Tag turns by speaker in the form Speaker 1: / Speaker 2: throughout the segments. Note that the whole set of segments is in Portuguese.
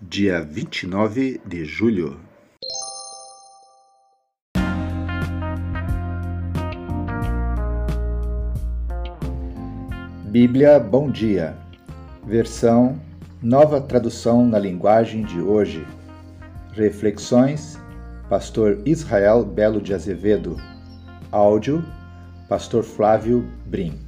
Speaker 1: dia 29 de julho. Bíblia Bom Dia, versão Nova Tradução na Linguagem de Hoje. Reflexões, Pastor Israel Belo de Azevedo. Áudio, Pastor Flávio Brim.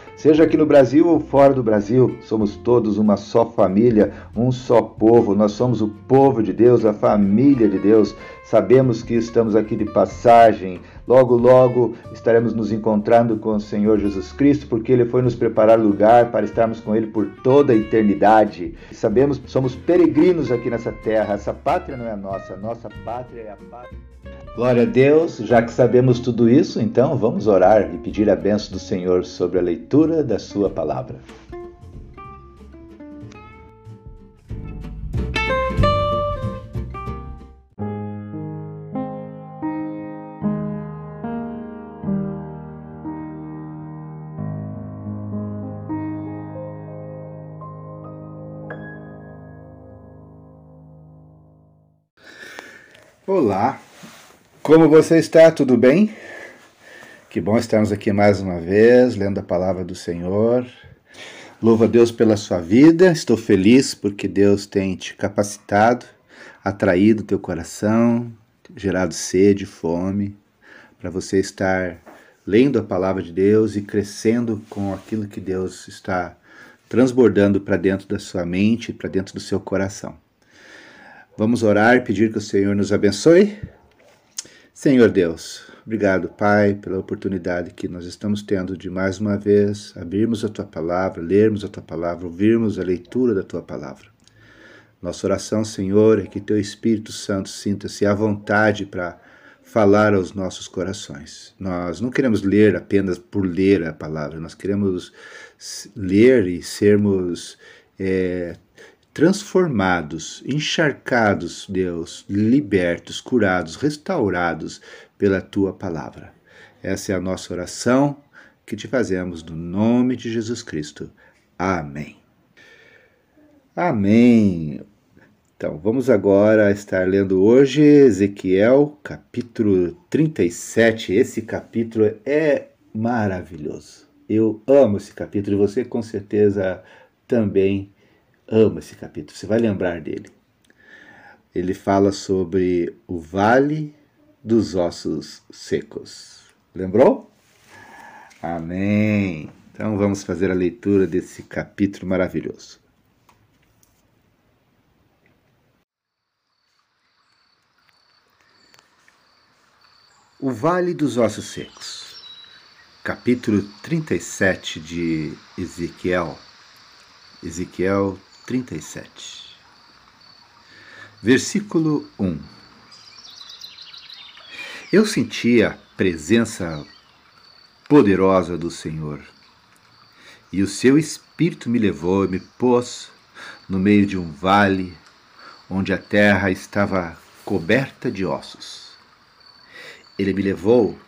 Speaker 1: Seja aqui no Brasil ou fora do Brasil, somos todos uma só família, um só povo. Nós somos o povo de Deus, a família de Deus. Sabemos que estamos aqui de passagem. Logo, logo estaremos nos encontrando com o Senhor Jesus Cristo, porque Ele foi nos preparar lugar para estarmos com Ele por toda a eternidade. Sabemos que somos peregrinos aqui nessa terra. Essa pátria não é a nossa, nossa pátria é a pátria. Glória a Deus, já que sabemos tudo isso, então vamos orar e pedir a benção do Senhor sobre a leitura da Sua palavra. Olá, como você está? Tudo bem? Que bom estarmos aqui mais uma vez, lendo a palavra do Senhor. Louvo a Deus pela sua vida, estou feliz porque Deus tem te capacitado, atraído teu coração, gerado sede, fome, para você estar lendo a palavra de Deus e crescendo com aquilo que Deus está transbordando para dentro da sua mente, para dentro do seu coração. Vamos orar pedir que o Senhor nos abençoe. Senhor Deus, obrigado, Pai, pela oportunidade que nós estamos tendo de mais uma vez abrirmos a tua palavra, lermos a tua palavra, ouvirmos a leitura da tua palavra. Nossa oração, Senhor, é que teu Espírito Santo sinta-se à vontade para falar aos nossos corações. Nós não queremos ler apenas por ler a palavra, nós queremos ler e sermos é, transformados, encharcados, Deus, libertos, curados, restaurados pela tua palavra. Essa é a nossa oração que te fazemos no nome de Jesus Cristo. Amém. Amém. Então, vamos agora estar lendo hoje Ezequiel, capítulo 37. Esse capítulo é maravilhoso. Eu amo esse capítulo e você com certeza também ama esse capítulo, você vai lembrar dele. Ele fala sobre o vale dos ossos secos. Lembrou? Amém. Então vamos fazer a leitura desse capítulo maravilhoso. O Vale dos Ossos Secos, capítulo 37 de Ezequiel. Ezequiel 37. Versículo 1 Eu senti a presença poderosa do Senhor, e o seu Espírito me levou e me pôs no meio de um vale onde a terra estava coberta de ossos. Ele me levou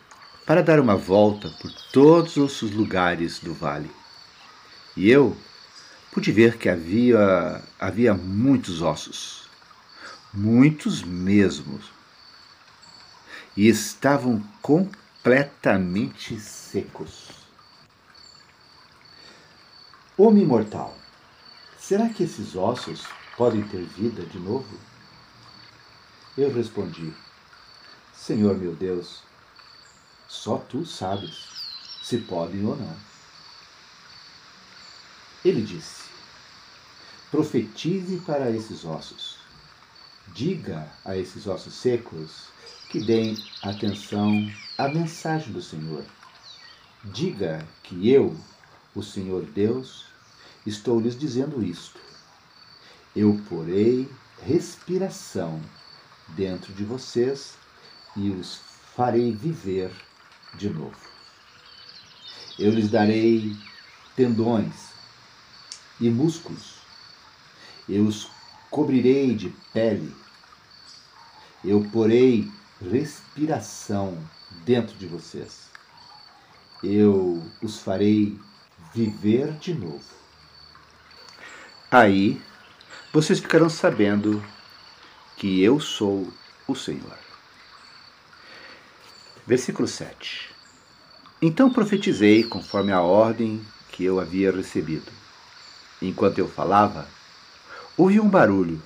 Speaker 1: para dar uma volta por todos os lugares do vale. E eu pude ver que havia, havia muitos ossos, muitos mesmo, e estavam completamente secos. Homem mortal, será que esses ossos podem ter vida de novo? Eu respondi: Senhor meu Deus, só tu sabes se podem ou não. Ele disse: Profetize para esses ossos. Diga a esses ossos secos que deem atenção à mensagem do Senhor. Diga que eu, o Senhor Deus, estou lhes dizendo isto. Eu porei respiração dentro de vocês e os farei viver de novo. Eu lhes darei tendões e músculos. Eu os cobrirei de pele. Eu porei respiração dentro de vocês. Eu os farei viver de novo. Aí vocês ficarão sabendo que eu sou o Senhor. Versículo 7. Então profetizei conforme a ordem que eu havia recebido. Enquanto eu falava, ouvi um barulho.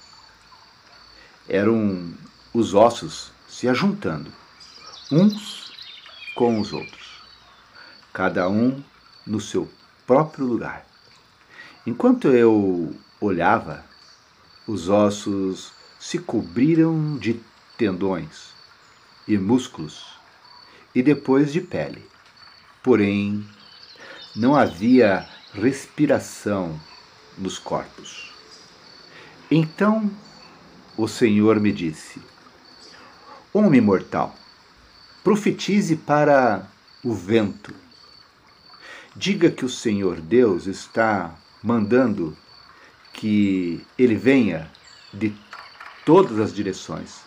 Speaker 1: Eram os ossos se ajuntando, uns com os outros, cada um no seu próprio lugar. Enquanto eu olhava, os ossos se cobriram de tendões e músculos e depois de pele. Porém, não havia respiração nos corpos. Então o Senhor me disse: Homem mortal, profetize para o vento. Diga que o Senhor Deus está mandando que ele venha de todas as direções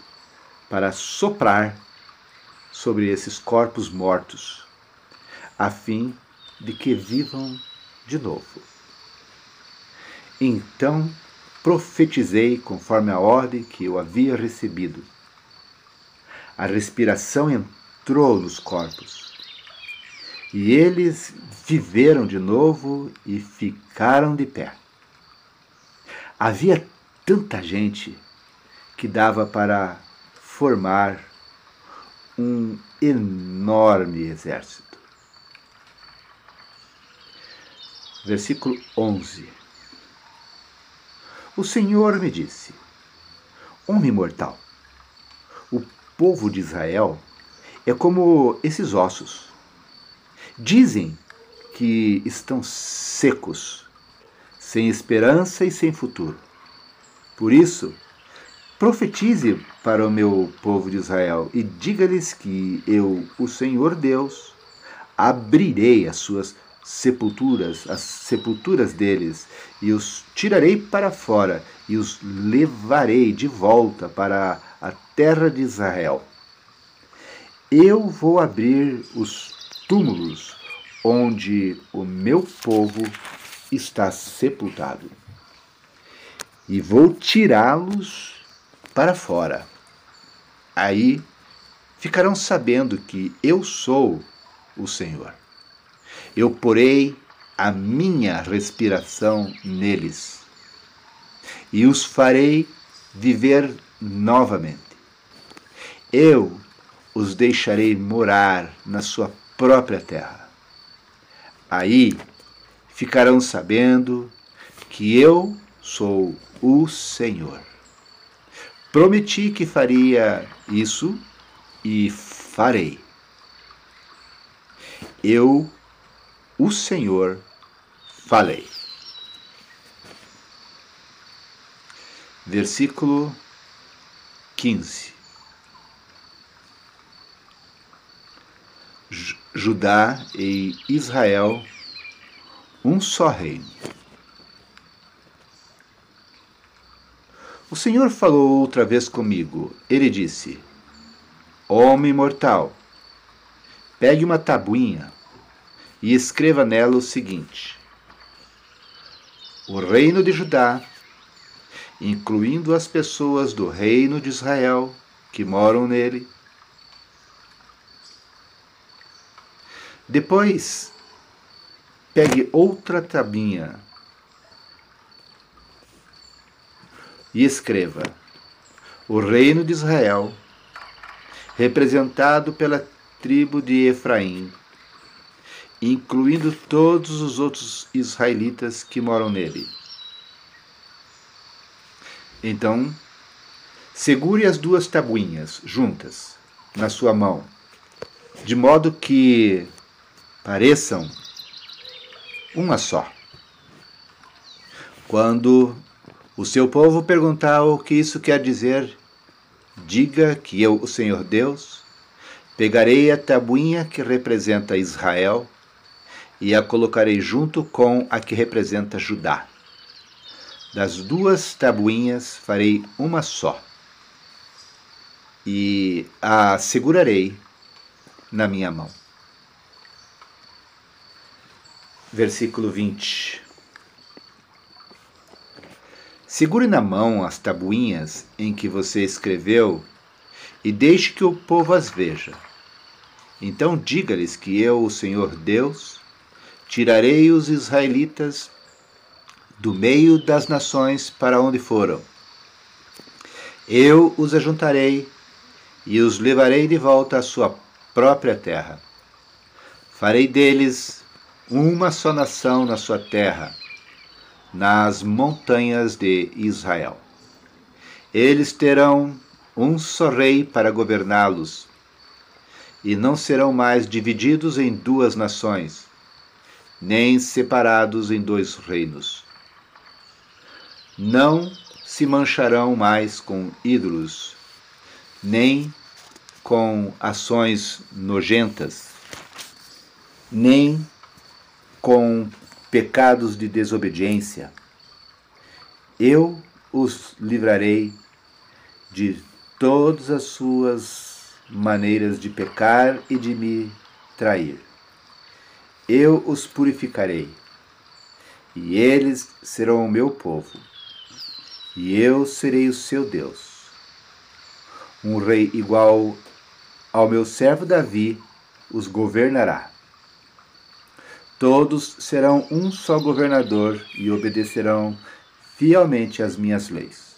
Speaker 1: para soprar sobre esses corpos mortos, a fim de que vivam de novo. Então profetizei conforme a ordem que eu havia recebido. A respiração entrou nos corpos e eles viveram de novo e ficaram de pé. Havia tanta gente que dava para formar um enorme exército. Versículo 11. O Senhor me disse: Homem mortal, o povo de Israel é como esses ossos. Dizem que estão secos sem esperança e sem futuro. Por isso, profetize para o meu povo de Israel e diga-lhes que eu, o Senhor Deus, abrirei as suas sepulturas, as sepulturas deles, e os tirarei para fora e os levarei de volta para a terra de Israel. Eu vou abrir os túmulos onde o meu povo está sepultado. E vou tirá-los para fora. Aí ficarão sabendo que eu sou o Senhor. Eu porei a minha respiração neles e os farei viver novamente. Eu os deixarei morar na sua própria terra. Aí ficarão sabendo que eu sou o Senhor. Prometi que faria isso e farei. Eu, o Senhor, falei. Versículo 15. Judá e Israel um só reino. O Senhor falou outra vez comigo. Ele disse: Homem mortal, pegue uma tabuinha e escreva nela o seguinte: O reino de Judá, incluindo as pessoas do reino de Israel que moram nele. Depois pegue outra tabinha e escreva: O reino de Israel, representado pela tribo de Efraim, incluindo todos os outros israelitas que moram nele. Então, segure as duas tabuinhas juntas na sua mão, de modo que pareçam uma só. Quando o seu povo perguntar o que isso quer dizer, diga que eu, o Senhor Deus, pegarei a tabuinha que representa Israel e a colocarei junto com a que representa Judá. Das duas tabuinhas farei uma só e a segurarei na minha mão. Versículo 20. Segure na mão as tabuinhas em que você escreveu e deixe que o povo as veja. Então diga-lhes que eu, o Senhor Deus, tirarei os israelitas do meio das nações para onde foram. Eu os ajuntarei e os levarei de volta à sua própria terra. Farei deles uma só nação na sua terra nas montanhas de Israel. Eles terão um só rei para governá-los, e não serão mais divididos em duas nações, nem separados em dois reinos. Não se mancharão mais com ídolos, nem com ações nojentas, nem com pecados de desobediência, eu os livrarei de todas as suas maneiras de pecar e de me trair. Eu os purificarei, e eles serão o meu povo, e eu serei o seu Deus. Um rei igual ao meu servo Davi os governará. Todos serão um só governador e obedecerão fielmente às minhas leis.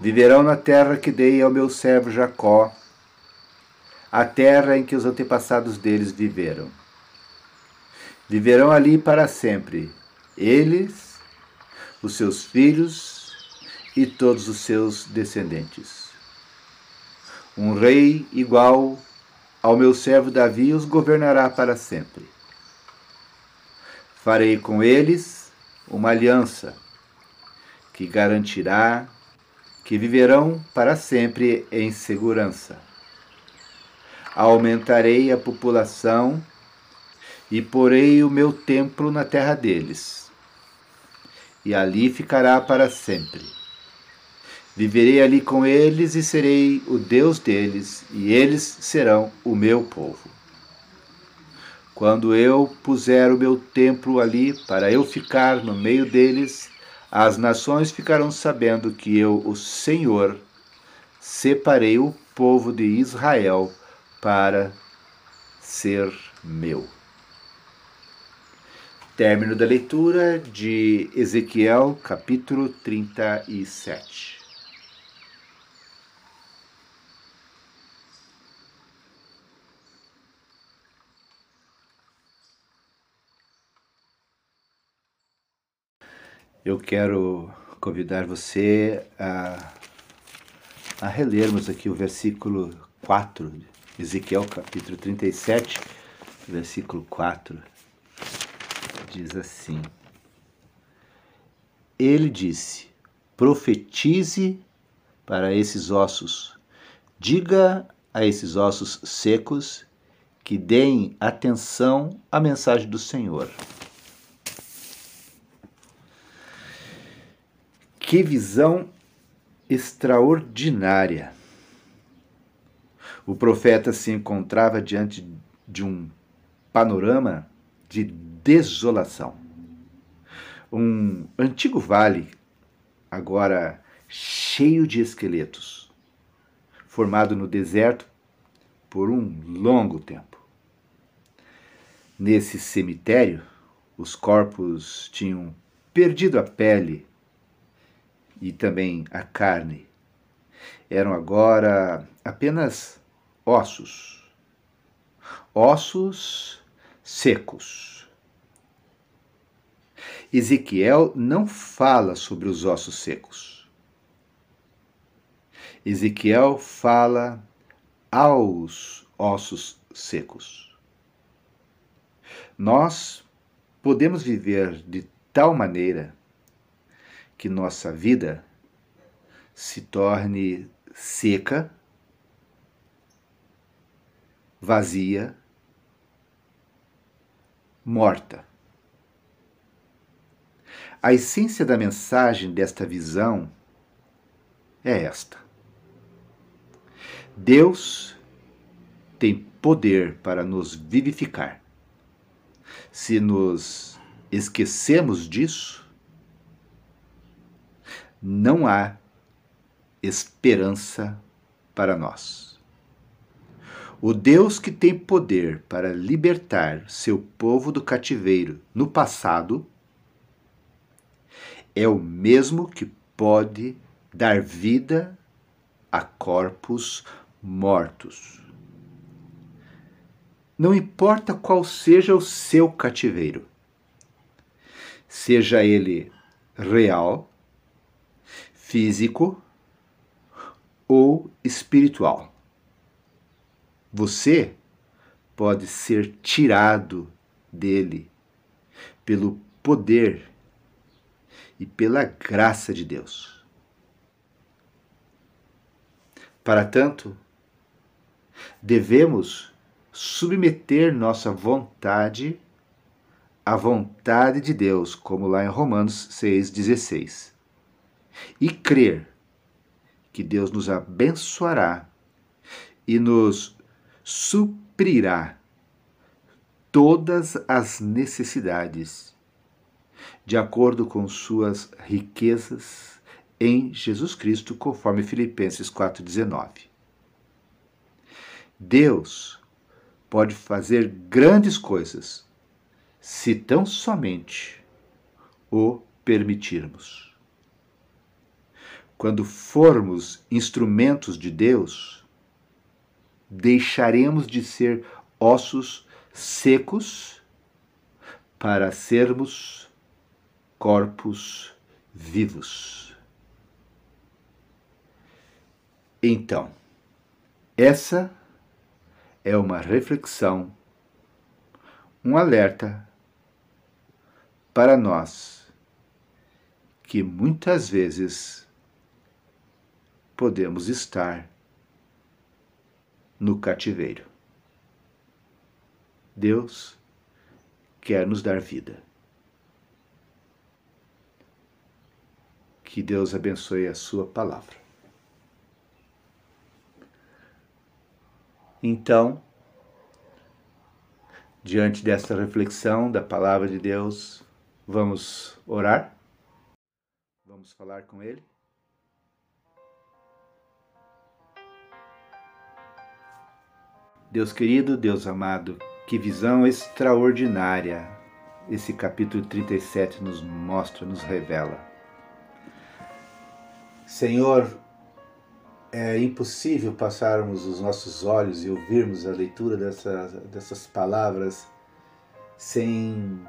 Speaker 1: Viverão na terra que dei ao meu servo Jacó, a terra em que os antepassados deles viveram. Viverão ali para sempre, eles, os seus filhos e todos os seus descendentes. Um rei igual ao meu servo Davi os governará para sempre. Farei com eles uma aliança que garantirá que viverão para sempre em segurança. Aumentarei a população e porei o meu templo na terra deles, e ali ficará para sempre. Viverei ali com eles e serei o Deus deles, e eles serão o meu povo. Quando eu puser o meu templo ali para eu ficar no meio deles, as nações ficarão sabendo que eu, o Senhor, separei o povo de Israel para ser meu. Término da leitura de Ezequiel, capítulo 37. eu quero convidar você a, a relermos aqui o versículo 4, Ezequiel capítulo 37, versículo 4. Diz assim: Ele disse: profetize para esses ossos, diga a esses ossos secos que deem atenção à mensagem do Senhor. Que visão extraordinária! O profeta se encontrava diante de um panorama de desolação. Um antigo vale, agora cheio de esqueletos, formado no deserto por um longo tempo. Nesse cemitério, os corpos tinham perdido a pele e também a carne eram agora apenas ossos, ossos secos. Ezequiel não fala sobre os ossos secos. Ezequiel fala aos ossos secos. Nós podemos viver de tal maneira que nossa vida se torne seca, vazia, morta. A essência da mensagem desta visão é esta: Deus tem poder para nos vivificar. Se nos esquecemos disso, não há esperança para nós. O Deus que tem poder para libertar seu povo do cativeiro no passado é o mesmo que pode dar vida a corpos mortos. Não importa qual seja o seu cativeiro, seja ele real, físico ou espiritual. Você pode ser tirado dele pelo poder e pela graça de Deus. Para tanto, devemos submeter nossa vontade à vontade de Deus, como lá em Romanos 6,16, e crer que Deus nos abençoará e nos suprirá todas as necessidades de acordo com suas riquezas em Jesus Cristo, conforme Filipenses 4,19. Deus pode fazer grandes coisas se tão somente o permitirmos. Quando formos instrumentos de Deus, deixaremos de ser ossos secos para sermos corpos vivos. Então, essa é uma reflexão, um alerta para nós que muitas vezes podemos estar no cativeiro. Deus quer nos dar vida. Que Deus abençoe a sua palavra. Então, diante desta reflexão da palavra de Deus, vamos orar? Vamos falar com Ele? Deus querido, Deus amado, que visão extraordinária esse capítulo 37 nos mostra, nos revela. Senhor, é impossível passarmos os nossos olhos e ouvirmos a leitura dessa, dessas palavras sem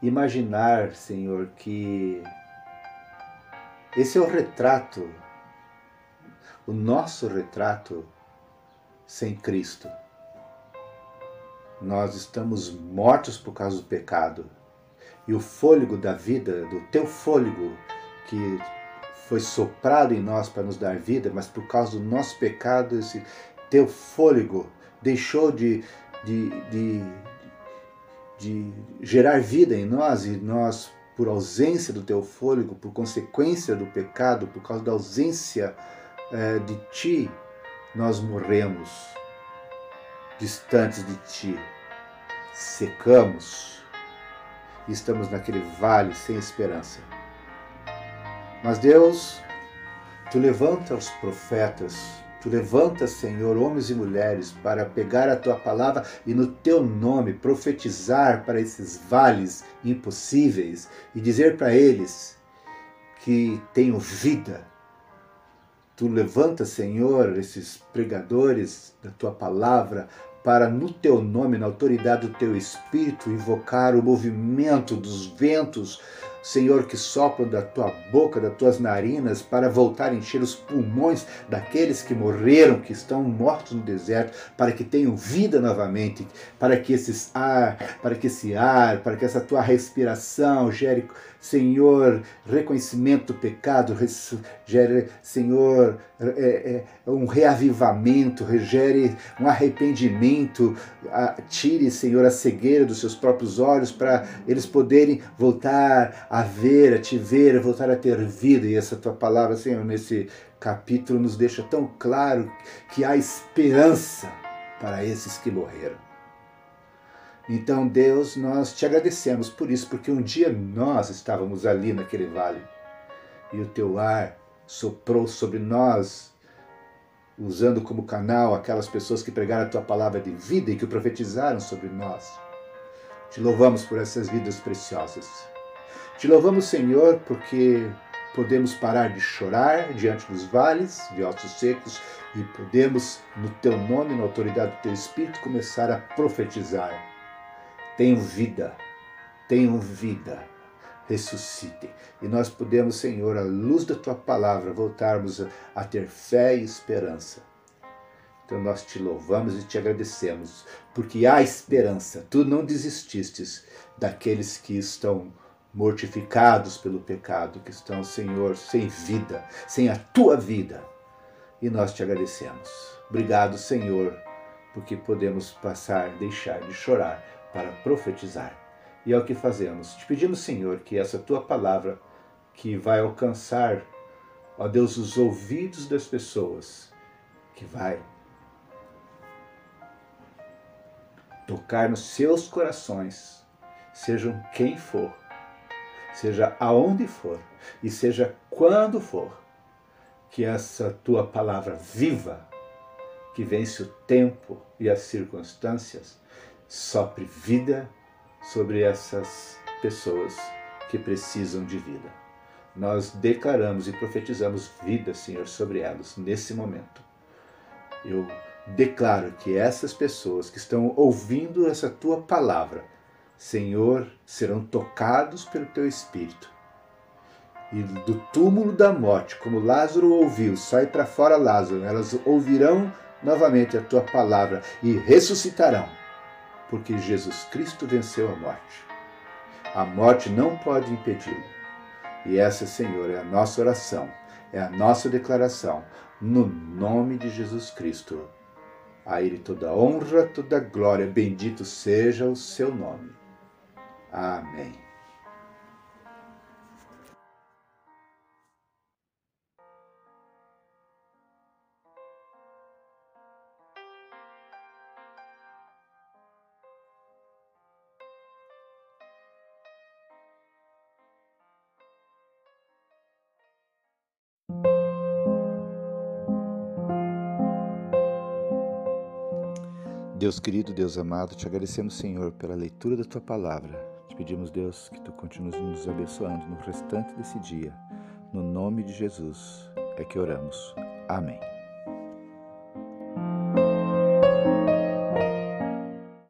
Speaker 1: imaginar, Senhor, que esse é o retrato, o nosso retrato sem Cristo. Nós estamos mortos por causa do pecado. E o fôlego da vida, do teu fôlego que foi soprado em nós para nos dar vida, mas por causa do nosso pecado, esse teu fôlego deixou de, de, de, de gerar vida em nós e nós, por ausência do teu fôlego, por consequência do pecado, por causa da ausência é, de ti, nós morremos distantes de ti, secamos e estamos naquele vale sem esperança. Mas Deus, tu levanta os profetas, tu levanta, Senhor, homens e mulheres para pegar a tua palavra e no teu nome profetizar para esses vales impossíveis e dizer para eles que tenham vida. Tu levanta, Senhor, esses pregadores da tua palavra para, no teu nome, na autoridade do teu espírito, invocar o movimento dos ventos Senhor, que sopram da tua boca, das tuas narinas, para voltar a encher os pulmões daqueles que morreram, que estão mortos no deserto, para que tenham vida novamente, para que esses ar, para que esse ar, para que essa tua respiração gere, Senhor, reconhecimento do pecado, gere, Senhor, é, é, um reavivamento, gere um arrependimento, tire, Senhor, a cegueira dos seus próprios olhos para eles poderem voltar a ver, a te ver, a voltar a ter vida. E essa tua palavra, Senhor, nesse capítulo nos deixa tão claro que há esperança para esses que morreram. Então, Deus, nós te agradecemos por isso, porque um dia nós estávamos ali naquele vale e o teu ar soprou sobre nós, usando como canal aquelas pessoas que pregaram a tua palavra de vida e que profetizaram sobre nós. Te louvamos por essas vidas preciosas. Te louvamos, Senhor, porque podemos parar de chorar diante dos vales, de ossos secos, e podemos, no teu nome, na autoridade do teu Espírito, começar a profetizar. Tenham vida, tenham vida, ressuscitem. E nós podemos, Senhor, à luz da tua palavra, voltarmos a ter fé e esperança. Então nós te louvamos e te agradecemos, porque há esperança. Tu não desististes daqueles que estão mortificados pelo pecado, que estão, Senhor, sem vida, sem a tua vida. E nós te agradecemos. Obrigado, Senhor, porque podemos passar, deixar de chorar para profetizar. E é o que fazemos. Te pedimos, Senhor, que essa tua palavra, que vai alcançar, ó Deus, os ouvidos das pessoas, que vai tocar nos seus corações, sejam quem for, seja aonde for e seja quando for, que essa tua palavra viva, que vence o tempo e as circunstâncias, sopre vida sobre essas pessoas que precisam de vida. Nós declaramos e profetizamos vida, Senhor, sobre elas nesse momento. Eu declaro que essas pessoas que estão ouvindo essa tua palavra Senhor, serão tocados pelo teu Espírito. E do túmulo da morte, como Lázaro ouviu, sai para fora Lázaro, elas ouvirão novamente a tua palavra e ressuscitarão, porque Jesus Cristo venceu a morte. A morte não pode impedi-lo. E essa, Senhor, é a nossa oração, é a nossa declaração, no nome de Jesus Cristo. A Ele toda honra, toda glória, bendito seja o seu nome. Amém. Deus querido, Deus amado, te agradecemos, Senhor, pela leitura da tua palavra. Te pedimos, Deus, que tu continues nos abençoando no restante desse dia. No nome de Jesus é que oramos. Amém.